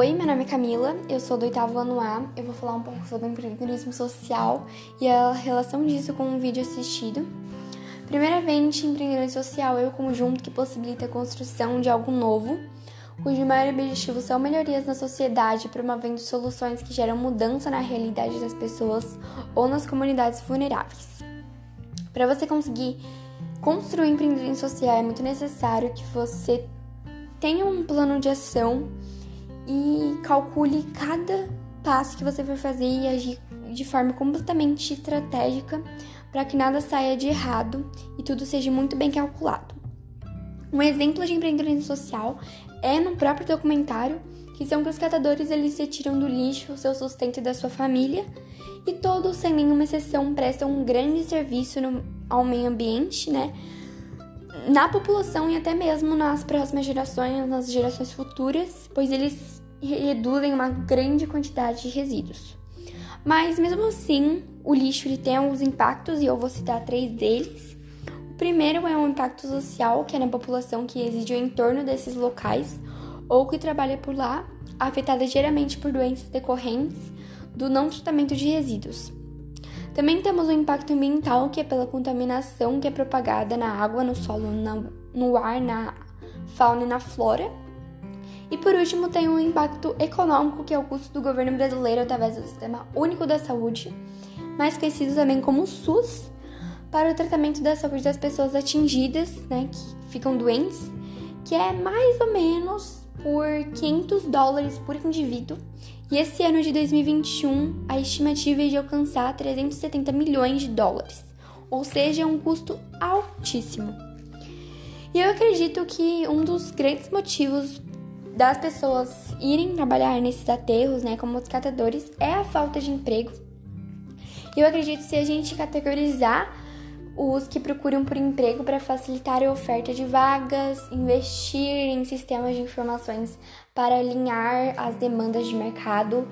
Oi, meu nome é Camila, eu sou do oitavo ano A. Eu vou falar um pouco sobre empreendedorismo social e a relação disso com um vídeo assistido. Primeiramente, empreendedorismo social é o conjunto que possibilita a construção de algo novo, cujo maior objetivo são melhorias na sociedade, promovendo soluções que geram mudança na realidade das pessoas ou nas comunidades vulneráveis. Para você conseguir construir empreendedorismo social, é muito necessário que você tenha um plano de ação e calcule cada passo que você for fazer e agir de forma completamente estratégica para que nada saia de errado e tudo seja muito bem calculado. Um exemplo de empreendedorismo social é no próprio documentário, que são que os catadores eles se tiram do lixo o seu sustento da sua família, e todos, sem nenhuma exceção, prestam um grande serviço no, ao meio ambiente, né? Na população e até mesmo nas próximas gerações, nas gerações futuras, pois eles reduzem uma grande quantidade de resíduos. Mas mesmo assim, o lixo ele tem alguns impactos e eu vou citar três deles. O primeiro é um impacto social, que é na população que reside em torno desses locais ou que trabalha por lá, afetada diariamente por doenças decorrentes do não tratamento de resíduos. Também temos o impacto ambiental, que é pela contaminação que é propagada na água, no solo, no ar, na fauna e na flora. E por último, tem um impacto econômico, que é o custo do governo brasileiro através do Sistema Único da Saúde, mais conhecido também como SUS, para o tratamento da saúde das pessoas atingidas, né, que ficam doentes, que é mais ou menos por 500 dólares por indivíduo. E esse ano de 2021, a estimativa é de alcançar 370 milhões de dólares, ou seja, um custo altíssimo. E eu acredito que um dos grandes motivos das pessoas irem trabalhar nesses aterros, né, como os catadores, é a falta de emprego. Eu acredito que se a gente categorizar os que procuram por emprego para facilitar a oferta de vagas, investir em sistemas de informações para alinhar as demandas de mercado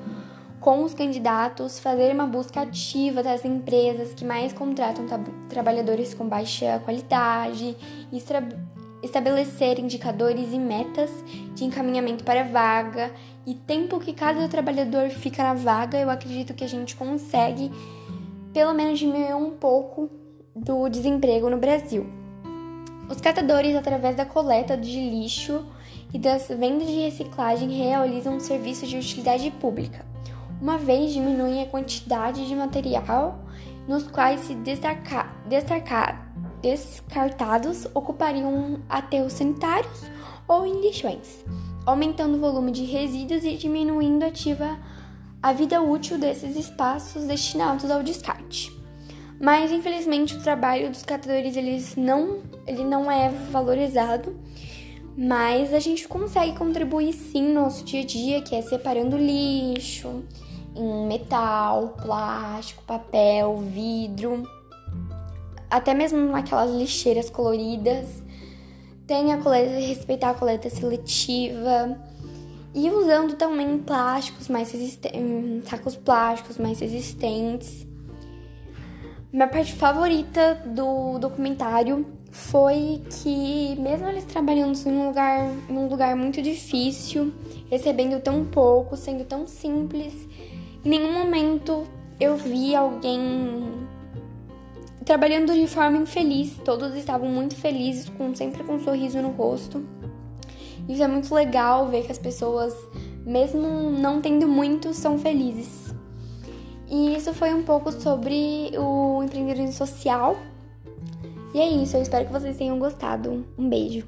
com os candidatos, fazer uma busca ativa das empresas que mais contratam trabalhadores com baixa qualidade, estabelecer indicadores e metas de encaminhamento para a vaga. E tempo que cada trabalhador fica na vaga, eu acredito que a gente consegue pelo menos diminuir um pouco do desemprego no Brasil. Os catadores, através da coleta de lixo e das vendas de reciclagem, realizam um serviço de utilidade pública, uma vez diminuem a quantidade de material nos quais se destacar, destacar descartados ocupariam aterros sanitários ou em lixões, aumentando o volume de resíduos e diminuindo ativa a vida útil desses espaços destinados ao descarte. Mas infelizmente o trabalho dos catadores eles não, ele não é valorizado, mas a gente consegue contribuir sim no nosso dia a dia, que é separando lixo em metal, plástico, papel, vidro até mesmo naquelas lixeiras coloridas. Tem a coleta, respeitar a coleta seletiva. E usando também plásticos mais resistentes, sacos plásticos mais resistentes. Minha parte favorita do documentário foi que, mesmo eles trabalhando em um lugar, em um lugar muito difícil, recebendo tão pouco, sendo tão simples, em nenhum momento eu vi alguém trabalhando de forma infeliz. Todos estavam muito felizes, com sempre com um sorriso no rosto. Isso é muito legal ver que as pessoas, mesmo não tendo muito, são felizes. E isso foi um pouco sobre o empreendedorismo social. E é isso, eu espero que vocês tenham gostado. Um beijo.